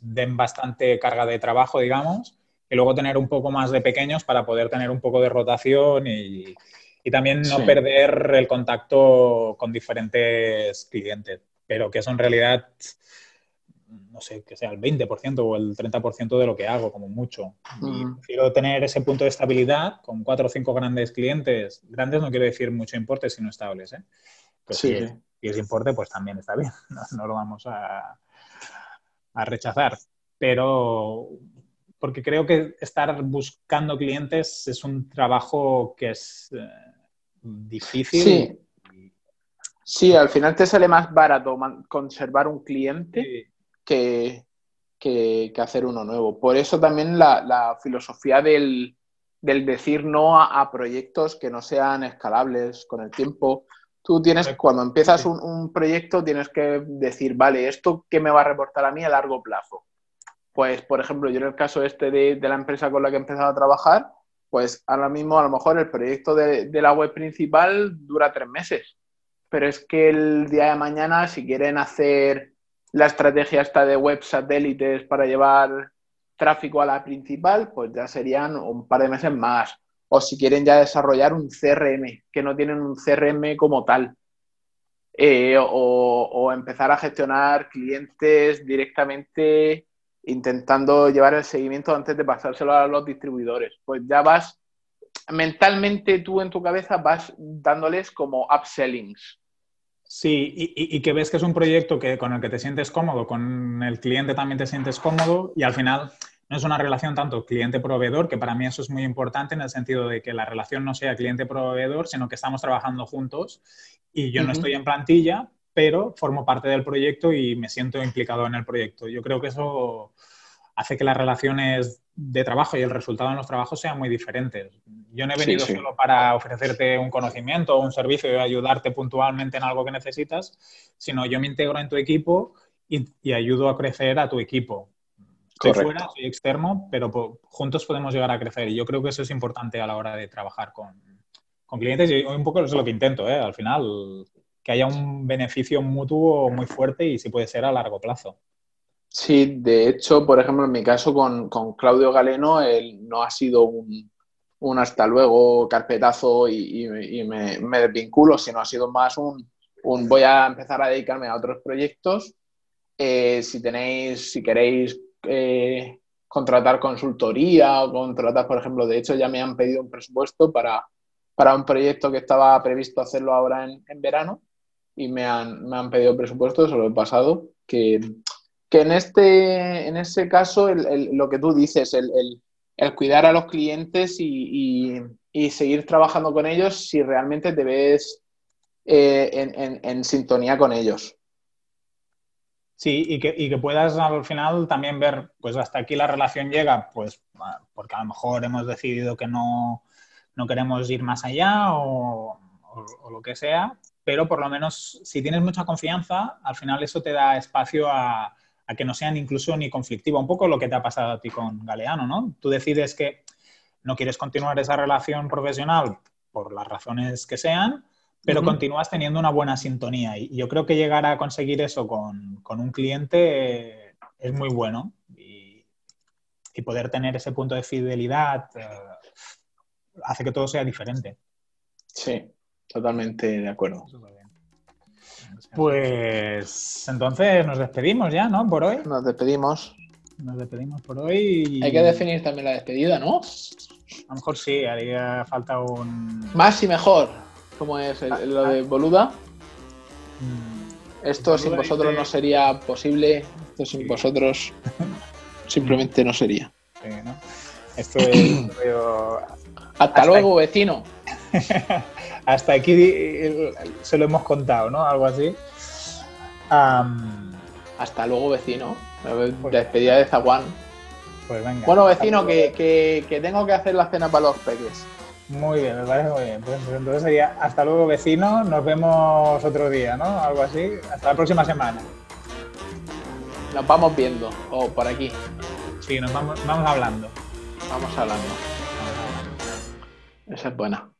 den bastante carga de trabajo, digamos, y luego tener un poco más de pequeños para poder tener un poco de rotación y, y también no perder el contacto con diferentes clientes, pero que eso en realidad no sé, que sea el 20% o el 30% de lo que hago, como mucho. Y prefiero tener ese punto de estabilidad con cuatro o cinco grandes clientes. Grandes no quiero decir mucho importe, sino estables. ¿eh? sí. si, es, importe, pues también está bien. No, lo vamos a, a, rechazar. Pero porque creo que estar buscando clientes es un trabajo que es eh, difícil. Sí. Sí, al final te sale más barato conservar un cliente que, hacer uno nuevo. Por eso también la, filosofía del, decir no a, proyectos que no sean escalables con el tiempo. Tú tienes, cuando empiezas un, proyecto, tienes que decir, vale, ¿esto qué me va a reportar a mí a largo plazo? Pues, por ejemplo, yo en el caso este de, la empresa con la que he empezado a trabajar, pues ahora mismo a lo mejor el proyecto de, de la web principal dura tres meses. Pero es que el día de mañana, si quieren hacer la estrategia está de web satélites para llevar tráfico a la principal, pues ya serían un par de meses más. O si quieren ya desarrollar un CRM, que no tienen un CRM como tal. Eh, o, empezar a gestionar clientes directamente intentando llevar el seguimiento antes de pasárselo a los distribuidores. Pues ya vas, mentalmente tú en tu cabeza vas dándoles como upsellings. Sí, y, que ves que es un proyecto que, con el que te sientes cómodo, con el cliente también te sientes cómodo y al final no es una relación tanto cliente-proveedor, que para mí eso es muy importante en el sentido de que la relación no sea cliente-proveedor, sino que estamos trabajando juntos y yo no estoy en plantilla, pero formo parte del proyecto y me siento implicado en el proyecto. Yo creo que eso hace que las relaciones de trabajo y el resultado en los trabajos sean muy diferentes. Yo no he venido solo para ofrecerte un conocimiento o un servicio y ayudarte puntualmente en algo que necesitas, sino yo me integro en tu equipo y, ayudo a crecer a tu equipo. Soy fuera, soy externo, pero juntos podemos llegar a crecer. Y yo creo que eso es importante a la hora de trabajar con, clientes y un poco es lo que intento, ¿eh? Al final, que haya un beneficio mutuo muy fuerte y si puede ser a largo plazo. Sí, de hecho, por ejemplo, en mi caso con, Claudio Galeno, él no ha sido un, hasta luego carpetazo y, me, desvinculo, sino ha sido más un, voy a empezar a dedicarme a otros proyectos. Eh, si tenéis, si queréis eh, contratar consultoría o contratar, por ejemplo, de hecho ya me han pedido un presupuesto para, para un proyecto que estaba previsto hacerlo ahora en, verano y me han, me han pedido presupuesto, eso lo he pasado, que que en, este, en ese caso lo que tú dices, el, cuidar a los clientes y, seguir trabajando con ellos si realmente te ves eh, en, sintonía con ellos. Sí, y que, puedas al final también ver, pues hasta aquí la relación llega, pues porque a lo mejor hemos decidido que no, queremos ir más allá o, lo que sea, pero por lo menos si tienes mucha confianza, al final eso te da espacio a, a que no sean incluso ni conflictiva. Un poco lo que te ha pasado a ti con Galeano, ¿no? Tú decides que no quieres continuar esa relación profesional por las razones que sean, pero continúas teniendo una buena sintonía. Y yo creo que llegar a conseguir eso con, un cliente es muy bueno. Y, poder tener ese punto de fidelidad eh, hace que todo sea diferente. Sí, totalmente de acuerdo. Pues entonces nos despedimos ya, ¿no? Por hoy. Nos despedimos. Nos despedimos por hoy. Hay que definir también la despedida, ¿no? A lo mejor sí, haría falta un. Más y mejor. ¿Cómo es lo de Boluda? Mm. Esto sin vosotros no sería posible. Esto sin vosotros simplemente no sería. Sí, ¿no? Esto es. Hasta, luego, vecino. hasta aquí se lo hemos contado, ¿no? Algo así. hasta luego, vecino. Pues despedida de Zaguán. Pues venga. Bueno, vecino, que, tengo que hacer la cena para los peques. Muy bien, me parece muy bien. Pues entonces sería hasta luego, vecino. Nos vemos otro día, ¿no? Algo así. Hasta la próxima semana. Nos vamos viendo, o por aquí. Sí, nos vamos, vamos hablando. Vamos hablando. Esa es buena.